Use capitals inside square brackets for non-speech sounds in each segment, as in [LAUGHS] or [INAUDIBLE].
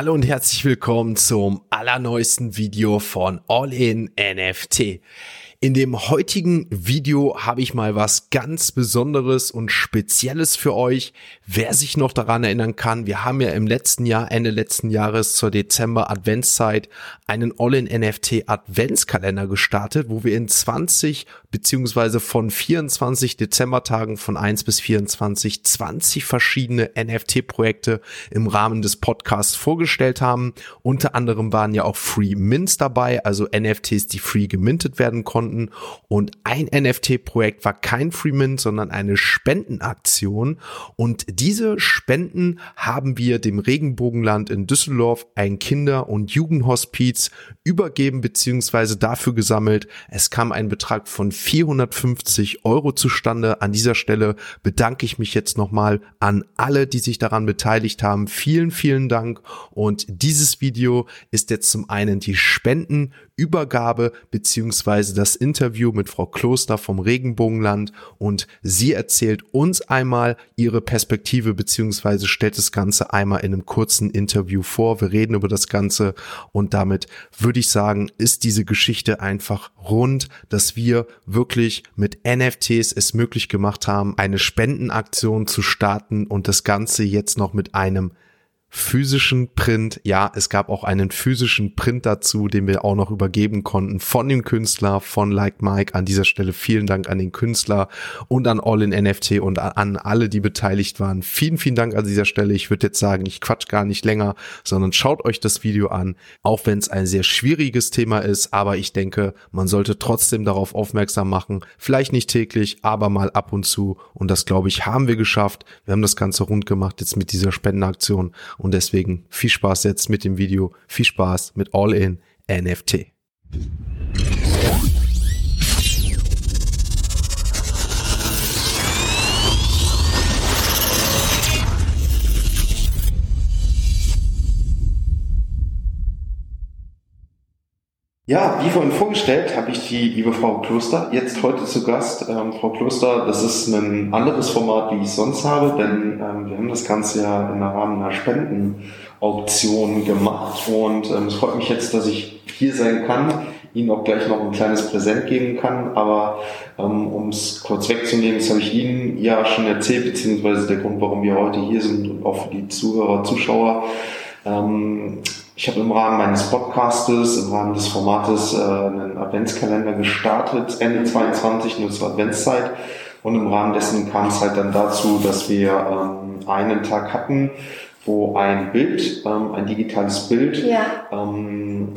Hallo und herzlich willkommen zum allerneuesten Video von All in NFT. In dem heutigen Video habe ich mal was ganz Besonderes und Spezielles für euch. Wer sich noch daran erinnern kann, wir haben ja im letzten Jahr, Ende letzten Jahres zur Dezember Adventszeit einen All-in-NFT Adventskalender gestartet, wo wir in 20 beziehungsweise von 24 Dezembertagen von 1 bis 24 20 verschiedene NFT-Projekte im Rahmen des Podcasts vorgestellt haben. Unter anderem waren ja auch Free Mints dabei, also NFTs, die free gemintet werden konnten konnten. Und ein NFT-Projekt war kein Freemint, sondern eine Spendenaktion. Und diese Spenden haben wir dem Regenbogenland in Düsseldorf, ein Kinder- und Jugendhospiz, übergeben bzw. dafür gesammelt. Es kam ein Betrag von 450 Euro zustande. An dieser Stelle bedanke ich mich jetzt nochmal an alle, die sich daran beteiligt haben. Vielen, vielen Dank. Und dieses Video ist jetzt zum einen die Spendenübergabe beziehungsweise das Interview mit Frau Kloster vom Regenbogenland und sie erzählt uns einmal ihre Perspektive beziehungsweise stellt das Ganze einmal in einem kurzen Interview vor. Wir reden über das Ganze und damit würde ich sagen, ist diese Geschichte einfach rund, dass wir wirklich mit NFTs es möglich gemacht haben, eine Spendenaktion zu starten und das Ganze jetzt noch mit einem physischen Print. Ja, es gab auch einen physischen Print dazu, den wir auch noch übergeben konnten von dem Künstler, von Like Mike. An dieser Stelle vielen Dank an den Künstler und an All in NFT und an alle, die beteiligt waren. Vielen, vielen Dank an dieser Stelle. Ich würde jetzt sagen, ich quatsch gar nicht länger, sondern schaut euch das Video an, auch wenn es ein sehr schwieriges Thema ist. Aber ich denke, man sollte trotzdem darauf aufmerksam machen. Vielleicht nicht täglich, aber mal ab und zu. Und das, glaube ich, haben wir geschafft. Wir haben das Ganze rund gemacht jetzt mit dieser Spendenaktion und deswegen viel Spaß jetzt mit dem Video, viel Spaß mit All in NFT. Ja, wie vorhin vorgestellt, habe ich die liebe Frau Kloster jetzt heute zu Gast. Ähm, Frau Kloster, das ist ein anderes Format, wie ich sonst habe, denn ähm, wir haben das Ganze ja im Rahmen einer Spendenauktion gemacht und ähm, es freut mich jetzt, dass ich hier sein kann, Ihnen auch gleich noch ein kleines Präsent geben kann, aber ähm, um es kurz wegzunehmen, das habe ich Ihnen ja schon erzählt, beziehungsweise der Grund, warum wir heute hier sind und auch für die Zuhörer, Zuschauer. Ich habe im Rahmen meines Podcastes, im Rahmen des Formates äh, einen Adventskalender gestartet, Ende 22, nur zur Adventszeit. Und im Rahmen dessen kam es halt dann dazu, dass wir ähm, einen Tag hatten, wo ein Bild, ähm, ein digitales Bild, ja. ähm,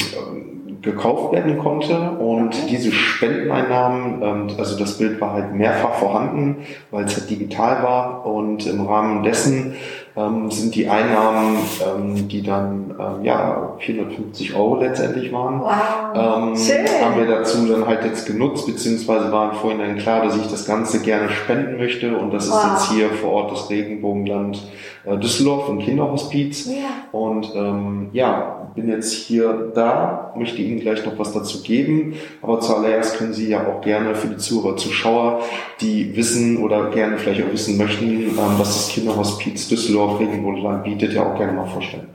gekauft werden konnte und okay. diese Spendeneinnahmen, ähm, also das Bild war halt mehrfach vorhanden, weil es halt digital war und im Rahmen dessen ähm, sind die Einnahmen, ähm, die dann ähm, ja 450 Euro letztendlich waren, wow. ähm, haben wir dazu dann halt jetzt genutzt, beziehungsweise waren vorhin dann klar, dass ich das Ganze gerne spenden möchte und das wow. ist jetzt hier vor Ort das Regenbogenland äh, Düsseldorf und Kinderhospiz ja. und ähm, ja, bin jetzt hier da, möchte Ihnen gleich noch was dazu geben, aber zuallererst können Sie ja auch gerne für die Zuhörer, Zuschauer, die wissen oder gerne vielleicht auch wissen möchten, ähm, was das Kinderhospiz Düsseldorf Regenbogenland bietet, ja auch gerne mal vorstellen.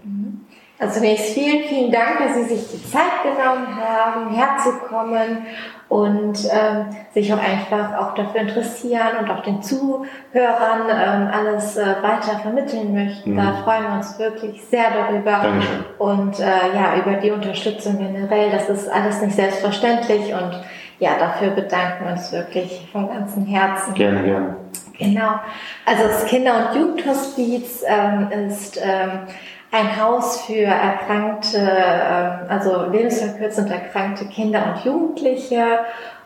Also zunächst vielen, vielen Dank, dass Sie sich die Zeit genommen haben, herzukommen und ähm, sich auch einfach auch dafür interessieren und auch den Zuhörern ähm, alles äh, weiter vermitteln möchten. Mhm. Da freuen wir uns wirklich sehr darüber Dankeschön. und äh, ja über die Unterstützung generell. Das ist alles nicht selbstverständlich und ja dafür bedanken wir uns wirklich von ganzem Herzen. Gerne, gerne. Genau. Also das Kinder- und Jugendhospiz ähm, ist ähm, ein Haus für erkrankte, ähm, also lebensverkürzend erkrankte Kinder und Jugendliche,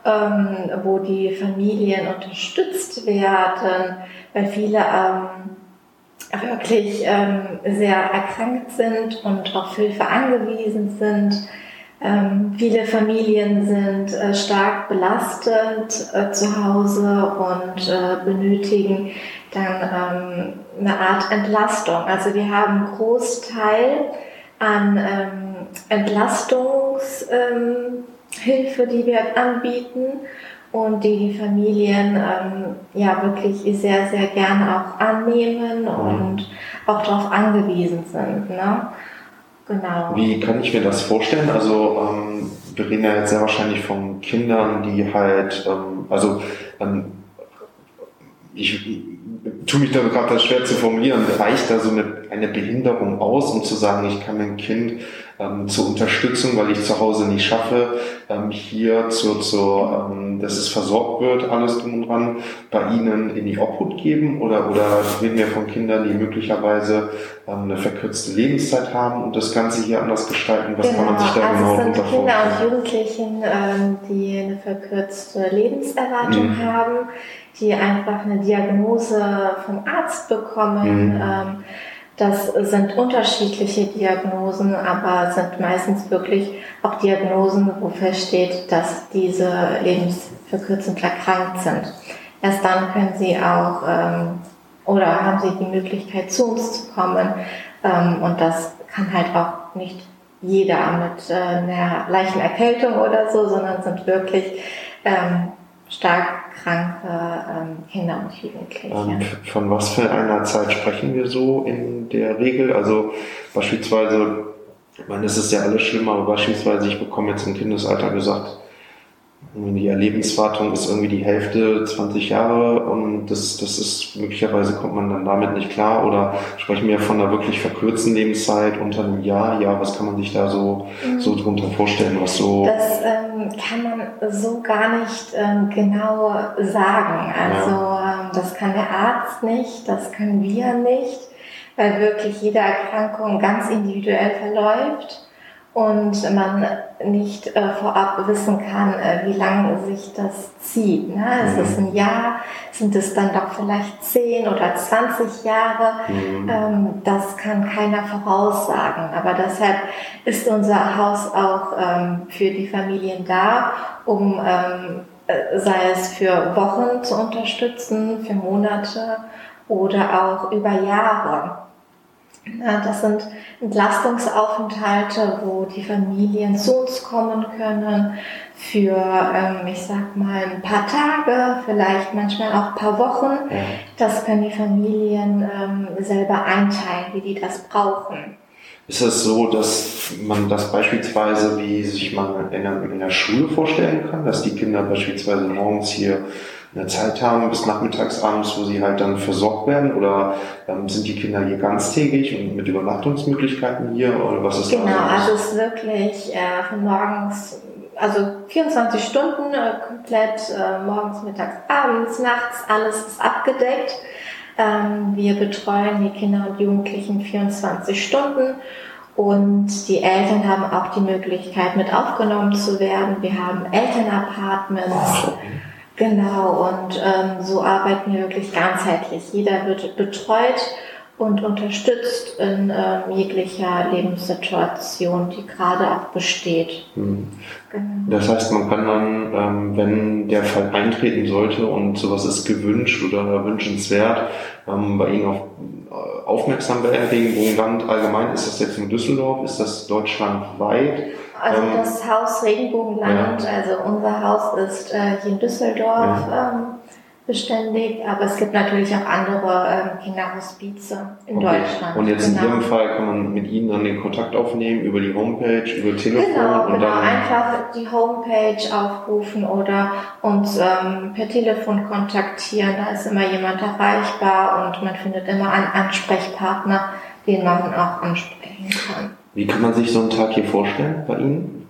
ähm, wo die Familien unterstützt werden, weil viele ähm, wirklich sehr erkrankt sind und auf Hilfe angewiesen sind. Viele Familien sind äh, stark belastet äh, zu Hause und äh, benötigen dann ähm, eine Art Entlastung. Also wir haben einen Großteil an ähm, Entlastungshilfe, ähm, die wir anbieten und die die Familien ähm, ja wirklich sehr, sehr gerne auch annehmen und auch darauf angewiesen sind. Ne? Genau. Wie kann ich mir das vorstellen? Also ähm, wir reden ja jetzt sehr wahrscheinlich von Kindern, die halt, ähm, also ich tue mich da gerade schwer zu formulieren, reicht da so eine, eine Behinderung aus, um zu sagen, ich kann mein Kind ähm, zur Unterstützung, weil ich zu Hause nicht schaffe, ähm, hier zur, zur ähm, dass es versorgt wird, alles drum und dran, bei Ihnen in die Obhut geben oder, oder reden wir von Kindern, die möglicherweise ähm, eine verkürzte Lebenszeit haben und das Ganze hier anders gestalten? Was genau. kann man sich da also genau es sind Kinder und Jugendlichen, ähm, die eine verkürzte Lebenserwartung Mhm. haben, die einfach eine Diagnose vom Arzt bekommen. Mhm. Ähm, das sind unterschiedliche Diagnosen, aber sind meistens wirklich auch Diagnosen, wo feststeht, dass diese lebensverkürzend erkrankt sind. Erst dann können sie auch ähm, oder haben sie die Möglichkeit, zu uns zu kommen. Ähm, und das kann halt auch nicht jeder mit äh, einer leichten Erkältung oder so, sondern sind wirklich ähm, stark kranke ähm, Kinder und Jugendliche. Ähm, von was für einer Zeit sprechen wir so in der Regel? Also beispielsweise, ich meine, es ist ja alles schlimm, aber beispielsweise, ich bekomme jetzt im Kindesalter gesagt, die Lebenswartung ist irgendwie die Hälfte, 20 Jahre und das, das ist, möglicherweise kommt man dann damit nicht klar oder sprechen wir von einer wirklich verkürzten Lebenszeit unter einem Jahr? Ja, was kann man sich da so, so drunter vorstellen, was so... Das ähm, kann man so gar nicht ähm, genau sagen. Also ähm, das kann der Arzt nicht, das können wir nicht, weil wirklich jede Erkrankung ganz individuell verläuft und man nicht äh, vorab wissen kann, äh, wie lange sich das zieht. Ne? Ist es ein Jahr? Sind es dann doch vielleicht 10 oder 20 Jahre? Mhm. Ähm, das kann keiner voraussagen. Aber deshalb ist unser Haus auch ähm, für die Familien da, um ähm, äh, sei es für Wochen zu unterstützen, für Monate oder auch über Jahre. Ja, das sind Entlastungsaufenthalte, wo die Familien zu uns kommen können für, ähm, ich sag mal, ein paar Tage, vielleicht manchmal auch ein paar Wochen. Das können die Familien ähm, selber einteilen, wie die das brauchen. Ist es so, dass man das beispielsweise, wie sich man in der Schule vorstellen kann, dass die Kinder beispielsweise morgens hier eine Zeit haben bis nachmittags abends, wo sie halt dann versorgt werden? Oder ähm, sind die Kinder hier ganztägig und mit Übernachtungsmöglichkeiten hier? Oder was ist Genau, da? also es ist wirklich äh, von morgens, also 24 Stunden äh, komplett, äh, morgens, mittags, abends, nachts, alles ist abgedeckt. Ähm, wir betreuen die Kinder und Jugendlichen 24 Stunden und die Eltern haben auch die Möglichkeit, mit aufgenommen zu werden. Wir haben Elternapartments. Genau, und ähm, so arbeiten wir wirklich ganzheitlich. Jeder wird betreut und unterstützt in ähm, jeglicher Lebenssituation, die gerade auch besteht. Hm. Genau. Das heißt, man kann dann, ähm, wenn der Fall eintreten sollte und sowas ist gewünscht oder wünschenswert, ähm, bei Ihnen auf, äh, aufmerksam werden, Regenbogenland allgemein, ist das jetzt in Düsseldorf, ist das deutschlandweit? Also Ähm, das Haus Regenbogenland, also unser Haus ist äh, hier in Düsseldorf ähm, beständig, aber es gibt natürlich auch andere ähm, Kinderhospize in Okay. Deutschland. Und jetzt genau. in Ihrem Fall kann man mit Ihnen dann den Kontakt aufnehmen über die Homepage, über Telefon Genau, und genau. dann. Einfach die Homepage aufrufen oder uns ähm, per Telefon kontaktieren. Da ist immer jemand erreichbar und man findet immer einen Ansprechpartner, den man auch ansprechen kann. Wie kann man sich so einen Tag hier vorstellen bei Ihnen?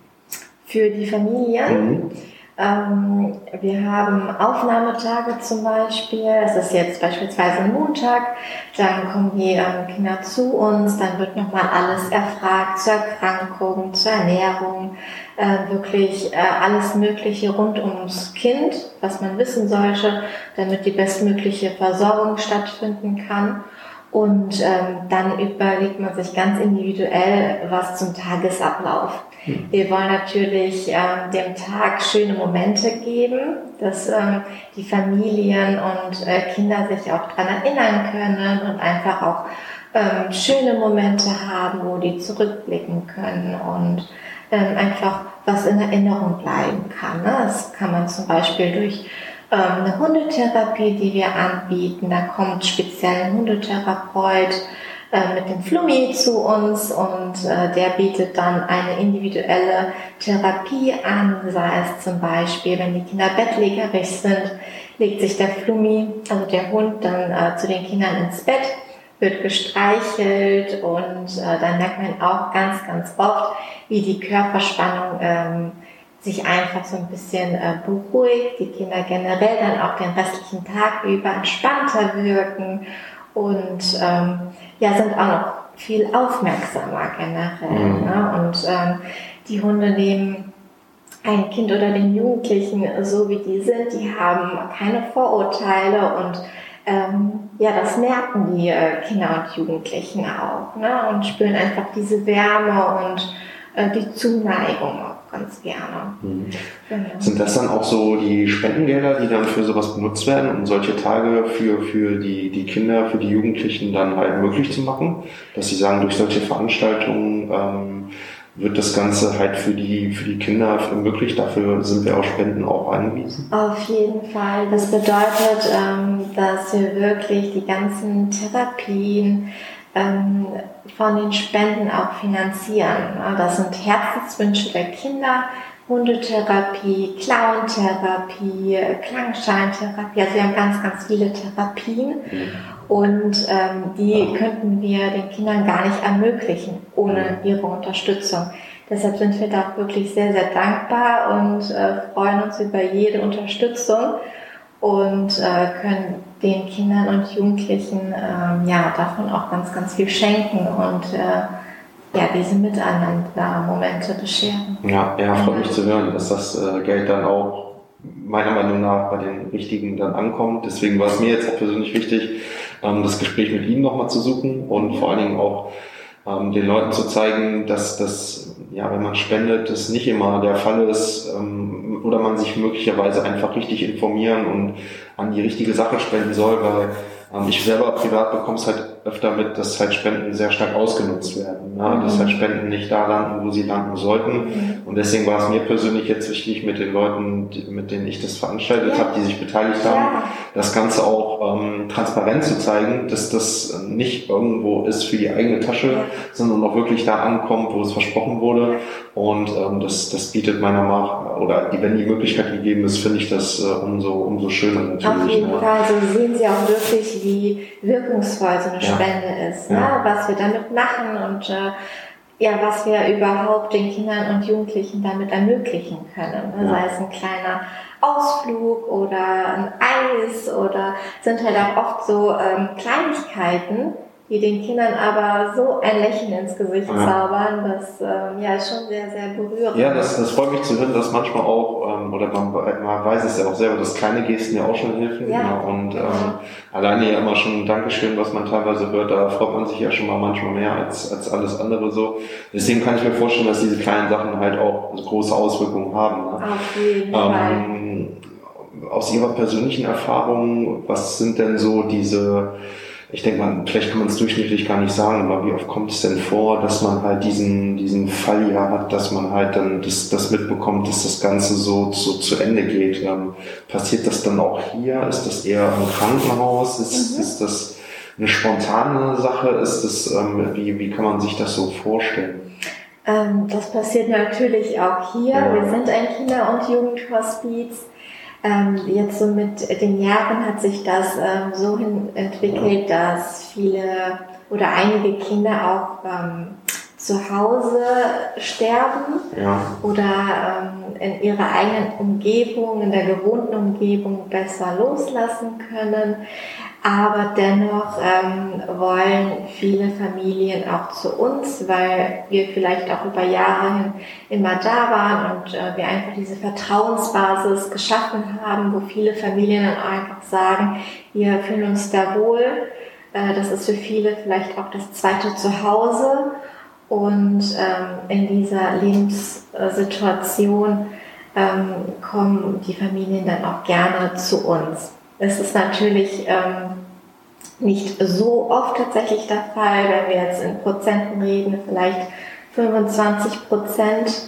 Für die Familien. Mhm. Ähm, wir haben Aufnahmetage zum Beispiel. Das ist jetzt beispielsweise Montag. Dann kommen die ähm, Kinder zu uns. Dann wird nochmal alles erfragt zur Erkrankung, zur Ernährung. Äh, wirklich äh, alles Mögliche rund ums Kind, was man wissen sollte, damit die bestmögliche Versorgung stattfinden kann. Und ähm, dann überlegt man sich ganz individuell was zum Tagesablauf. Wir wollen natürlich ähm, dem Tag schöne Momente geben, dass ähm, die Familien und äh, Kinder sich auch daran erinnern können und einfach auch ähm, schöne Momente haben, wo die zurückblicken können und ähm, einfach was in Erinnerung bleiben kann. Ne? Das kann man zum Beispiel durch ähm, eine Hundetherapie, die wir anbieten. Da kommt speziell ein Hundetherapeut äh, mit dem Flummi zu uns und äh, der bietet dann eine individuelle Therapie an, sei es zum Beispiel, wenn die Kinder bettlägerig sind, legt sich der Flummi, also der Hund, dann äh, zu den Kindern ins Bett, wird gestreichelt und äh, dann merkt man auch ganz, ganz oft, wie die Körperspannung ähm, sich einfach so ein bisschen äh, beruhigt, die Kinder generell dann auch den restlichen Tag über entspannter wirken und ähm, ja, sind auch noch viel aufmerksamer generell. Mhm. Ne? Und ähm, die Hunde nehmen ein Kind oder den Jugendlichen so wie die sind, die haben keine Vorurteile und ähm, ja, das merken die äh, Kinder und Jugendlichen auch ne? und spüren einfach diese Wärme und äh, die Zuneigung ganz gerne. Mhm. Genau. Sind das dann auch so die Spendengelder, die dann für sowas benutzt werden, um solche Tage für, für die, die Kinder, für die Jugendlichen dann halt möglich zu machen? Dass sie sagen, durch solche Veranstaltungen ähm, wird das Ganze halt für die, für die Kinder möglich. Dafür sind wir auf Spenden auch angewiesen. Auf jeden Fall. Das bedeutet, ähm, dass wir wirklich die ganzen Therapien, ähm, von den Spenden auch finanzieren. Das sind Herzenswünsche der Kinder, Hundetherapie, Clowntherapie, Klangscheintherapie. Also wir haben ganz, ganz viele Therapien und ähm, die könnten wir den Kindern gar nicht ermöglichen ohne ihre Unterstützung. Deshalb sind wir da wirklich sehr, sehr dankbar und äh, freuen uns über jede Unterstützung und äh, können den Kindern und Jugendlichen ähm, ja davon auch ganz, ganz viel schenken und äh, ja, diese Miteinander-Momente bescheren. Ja, ja, freut mich zu hören, dass das äh, Geld dann auch meiner Meinung nach bei den Richtigen dann ankommt. Deswegen war es mir jetzt auch persönlich wichtig, ähm, das Gespräch mit Ihnen nochmal zu suchen und vor allen Dingen auch ähm, den Leuten zu zeigen, dass das, ja, wenn man spendet, das nicht immer der Fall ist ähm, oder man sich möglicherweise einfach richtig informieren und an die richtige Sache spenden soll, weil ähm, ich selber privat bekomme es halt öfter mit, dass halt Spenden sehr stark ausgenutzt werden. Ne? Mhm. Dass halt Spenden nicht da landen, wo sie landen sollten. Mhm. Und deswegen war es mir persönlich jetzt wichtig, mit den Leuten, die, mit denen ich das veranstaltet ja. habe, die sich beteiligt haben, ja. das Ganze auch ähm, transparent zu zeigen, dass das nicht irgendwo ist für die eigene Tasche, ja. sondern auch wirklich da ankommt, wo es versprochen wurde. Und ähm, das, das bietet meiner Meinung nach, oder wenn die Möglichkeit gegeben ist, finde ich das äh, umso, umso schöner natürlich. Auf jeden ne? Fall, so sehen Sie auch wirklich, wie wirkungsvoll so eine Spende ist, ne? was wir damit machen und äh, ja, was wir überhaupt den Kindern und Jugendlichen damit ermöglichen können. Ne? Sei es ein kleiner Ausflug oder ein Eis oder sind halt auch oft so ähm, Kleinigkeiten, die den Kindern aber so ein Lächeln ins Gesicht ja. zaubern, das ähm, ja schon sehr, sehr berührend. Ja, das, das freut mich zu hören, dass manchmal auch, ähm, oder man, man weiß es ja auch selber, dass kleine Gesten ja auch schon helfen. Ja. ja und ähm, alleine ja immer schon ein Dankeschön, was man teilweise hört, da freut man sich ja schon mal manchmal mehr als, als alles andere so. Deswegen kann ich mir vorstellen, dass diese kleinen Sachen halt auch große Auswirkungen haben. Ne? Auf jeden Fall. Ähm, aus Ihrer persönlichen Erfahrung, was sind denn so diese ich denke mal, vielleicht kann man es durchschnittlich gar nicht sagen, aber wie oft kommt es denn vor, dass man halt diesen, diesen Fall ja hat, dass man halt dann das, das mitbekommt, dass das Ganze so, so zu Ende geht. Ähm, passiert das dann auch hier? Ist das eher im Krankenhaus? Ist, mhm. ist das eine spontane Sache? Ist das, ähm, wie, wie kann man sich das so vorstellen? Ähm, das passiert natürlich auch hier. Ja. Wir sind ein Kinder- und Jugendhospiz. Ähm, jetzt so mit den Jahren hat sich das ähm, so hin entwickelt, dass viele oder einige Kinder auch ähm, zu Hause sterben ja. oder ähm, in ihrer eigenen Umgebung, in der gewohnten Umgebung besser loslassen können. Aber dennoch ähm, wollen viele Familien auch zu uns, weil wir vielleicht auch über Jahre hin immer da waren und äh, wir einfach diese Vertrauensbasis geschaffen haben, wo viele Familien dann einfach sagen, wir fühlen uns da wohl. Äh, das ist für viele vielleicht auch das zweite Zuhause. Und ähm, in dieser Lebenssituation ähm, kommen die Familien dann auch gerne zu uns. Es ist natürlich ähm, nicht so oft tatsächlich der Fall, wenn wir jetzt in Prozenten reden, vielleicht 25 Prozent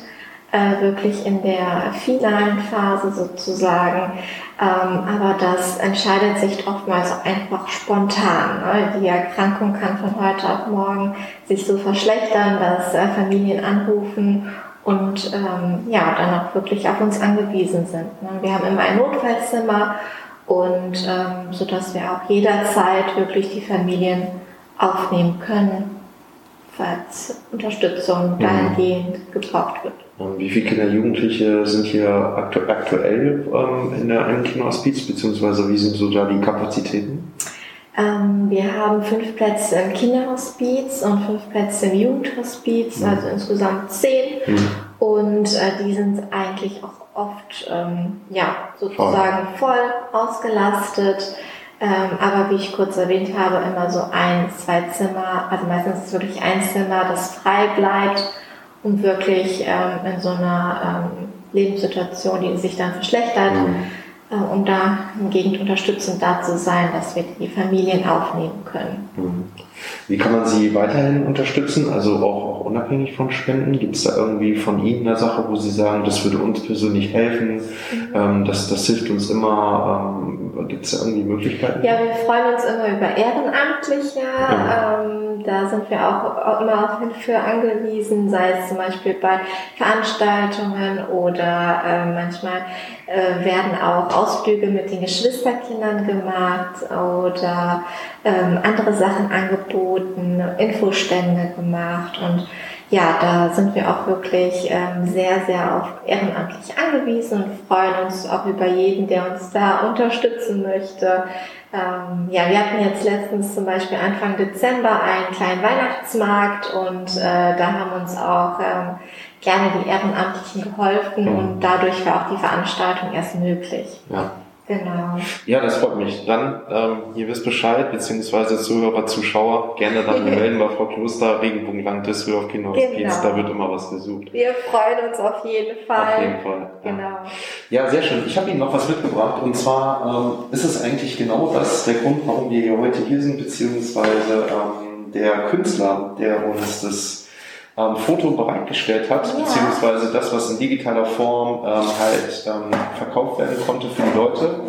äh, wirklich in der finalen Phase sozusagen. Ähm, aber das entscheidet sich oftmals einfach spontan. Ne? Die Erkrankung kann von heute auf morgen sich so verschlechtern, dass äh, Familien anrufen und ähm, ja, dann auch wirklich auf uns angewiesen sind. Ne? Wir haben immer ein Notfallzimmer und ähm, so dass wir auch jederzeit wirklich die Familien aufnehmen können, falls Unterstützung mhm. dahingehend gebraucht wird. Wie viele Kinder, Jugendliche sind hier aktu aktuell ähm, in der Kinderhospiz, beziehungsweise wie sind so da die Kapazitäten? Ähm, wir haben fünf Plätze im Kinderhospiz und fünf Plätze im Jugendhospiz, mhm. also insgesamt zehn. Mhm. Und äh, die sind eigentlich auch oft ähm, ja, sozusagen voll, voll ausgelastet. Ähm, aber wie ich kurz erwähnt habe, immer so ein, zwei Zimmer, also meistens ist es wirklich ein Zimmer, das frei bleibt, um wirklich ähm, in so einer ähm, Lebenssituation, die sich dann verschlechtert, mhm äh, um da hingegen unterstützend da zu sein, dass wir die Familien aufnehmen können. Mhm. Wie kann man sie weiterhin unterstützen, also auch, auch unabhängig von Spenden? Gibt es da irgendwie von Ihnen eine Sache, wo Sie sagen, das würde uns persönlich helfen, mhm. ähm, das, das hilft uns immer? Ähm, Gibt es da irgendwie Möglichkeiten? Ja, wir freuen uns immer über Ehrenamtliche. Ja. Ähm, da sind wir auch, immer auf Hilfe angewiesen, sei es zum Beispiel bei Veranstaltungen oder äh, manchmal äh, werden auch Ausflüge mit den Geschwisterkindern gemacht oder ähm, andere Sachen angeboten, Infostände gemacht und ja, da sind wir auch wirklich ähm, sehr, sehr auf ehrenamtlich angewiesen und freuen uns auch über jeden, der uns da unterstützen möchte. Ähm, ja, wir hatten jetzt letztens zum Beispiel Anfang Dezember einen kleinen Weihnachtsmarkt und äh, da haben uns auch ähm, gerne die Ehrenamtlichen geholfen mhm. und dadurch war auch die Veranstaltung erst möglich. Ja. Genau. Ja, das freut mich. Dann, ähm, ihr wisst Bescheid, beziehungsweise Zuhörer, Zuschauer, gerne dann [LAUGHS] melden bei Frau Kloster, Regenbogenland, Düsseldorf, Kinderhospiz, genau. da wird immer was gesucht. Wir freuen uns auf jeden Fall. Auf jeden Fall. Genau. Ja, sehr schön. Ich habe Ihnen noch was mitgebracht und zwar ähm, ist es eigentlich genau das, der Grund, warum wir hier heute hier sind, beziehungsweise ähm, der Künstler, der uns das ähm, Foto bereitgestellt hat, ja. beziehungsweise das, was in digitaler Form ähm, halt ähm, verkauft werden konnte für die Leute,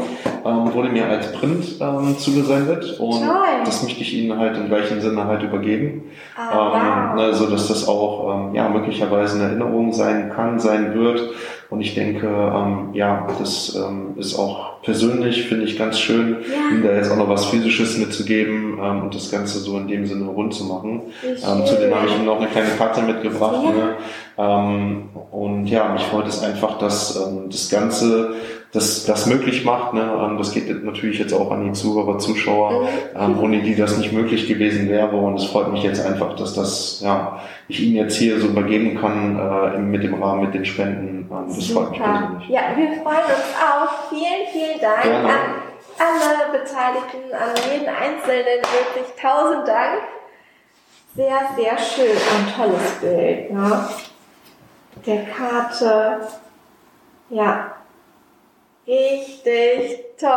ähm, wurde mir als Print ähm, zugesendet und Toll. das möchte ich Ihnen halt im gleichen Sinne halt übergeben, ah, wow. ne, so dass das auch ähm, ja möglicherweise eine Erinnerung sein kann, sein wird und ich denke, ähm, ja, das ähm, ist auch persönlich, finde ich, ganz schön, ja. ihm da jetzt auch noch was Physisches mitzugeben ähm, und das Ganze so in dem Sinne rund zu machen. Ähm, zudem habe ich ihm noch eine kleine Karte mitgebracht. Ja. Ne? Ähm, und ja, mich freut es einfach, dass ähm, das Ganze das, das möglich macht. Ne? Ähm, das geht natürlich jetzt auch an die Zuhörer, Zuschauer, mhm. ähm, ohne die das nicht möglich gewesen wäre. Und es freut mich jetzt einfach, dass das, ja, ich Ihnen jetzt hier so übergeben kann äh, mit dem Rahmen, mit den Spenden. Ähm, das Super. freut mich. Ja, wir freuen uns auch. Vielen, vielen Dank Gerne. an alle Beteiligten, an jeden Einzelnen. Wirklich tausend Dank. Sehr, sehr schön. Ein tolles Bild. Ne? Der Karte. Ja, Richtig toll.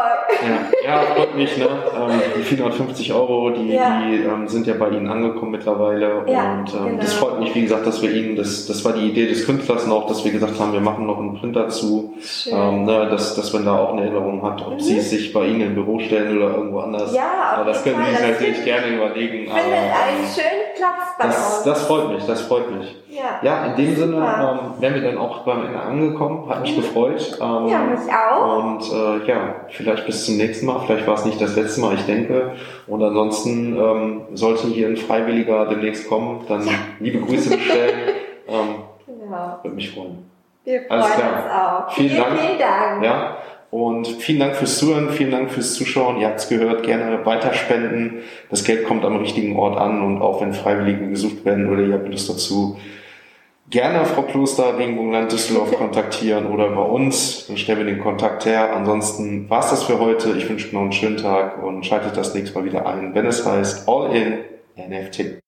Ja, ja freut mich. Ne? Ähm, die 450 Euro, die, ja. die ähm, sind ja bei Ihnen angekommen mittlerweile. Ja, und ähm, genau. das freut mich, wie gesagt, dass wir Ihnen, das, das war die Idee des Künstlers noch, dass wir gesagt haben, wir machen noch einen Print dazu, ähm, ne, dass, dass man da auch eine Erinnerung hat, ob mhm. Sie sich bei Ihnen im Büro stellen oder irgendwo anders. Ja, aber das können Sie sich natürlich gerne überlegen. Findet einen schönen Platz bei das, uns. Das freut mich, das freut mich. Ja, ja in dem Sinne ähm, wären wir dann auch beim Ende angekommen. Hat mich mhm. gefreut. Ähm, ja, mich auch. Und äh, ja, vielleicht bis zum nächsten Mal. Vielleicht war es nicht das letzte Mal, ich denke. Und ansonsten ähm, sollte hier ein Freiwilliger demnächst kommen, dann ja. liebe Grüße bestellen. [LAUGHS] ähm, genau. Würde mich freuen. Wir freuen uns auch. Vielen, vielen Dank. Vielen Dank. Ja. Und vielen Dank fürs Zuhören, vielen Dank fürs Zuschauen. Ihr habt es gehört, gerne weiterspenden. Das Geld kommt am richtigen Ort an und auch wenn Freiwillige gesucht werden oder ihr habt Lust dazu, gerne Frau Kloster, Regenbogenland Düsseldorf kontaktieren oder bei uns. Dann stellen wir den Kontakt her. Ansonsten war's das für heute. Ich wünsche noch einen schönen Tag und schaltet das nächste Mal wieder ein, wenn es heißt All in NFT.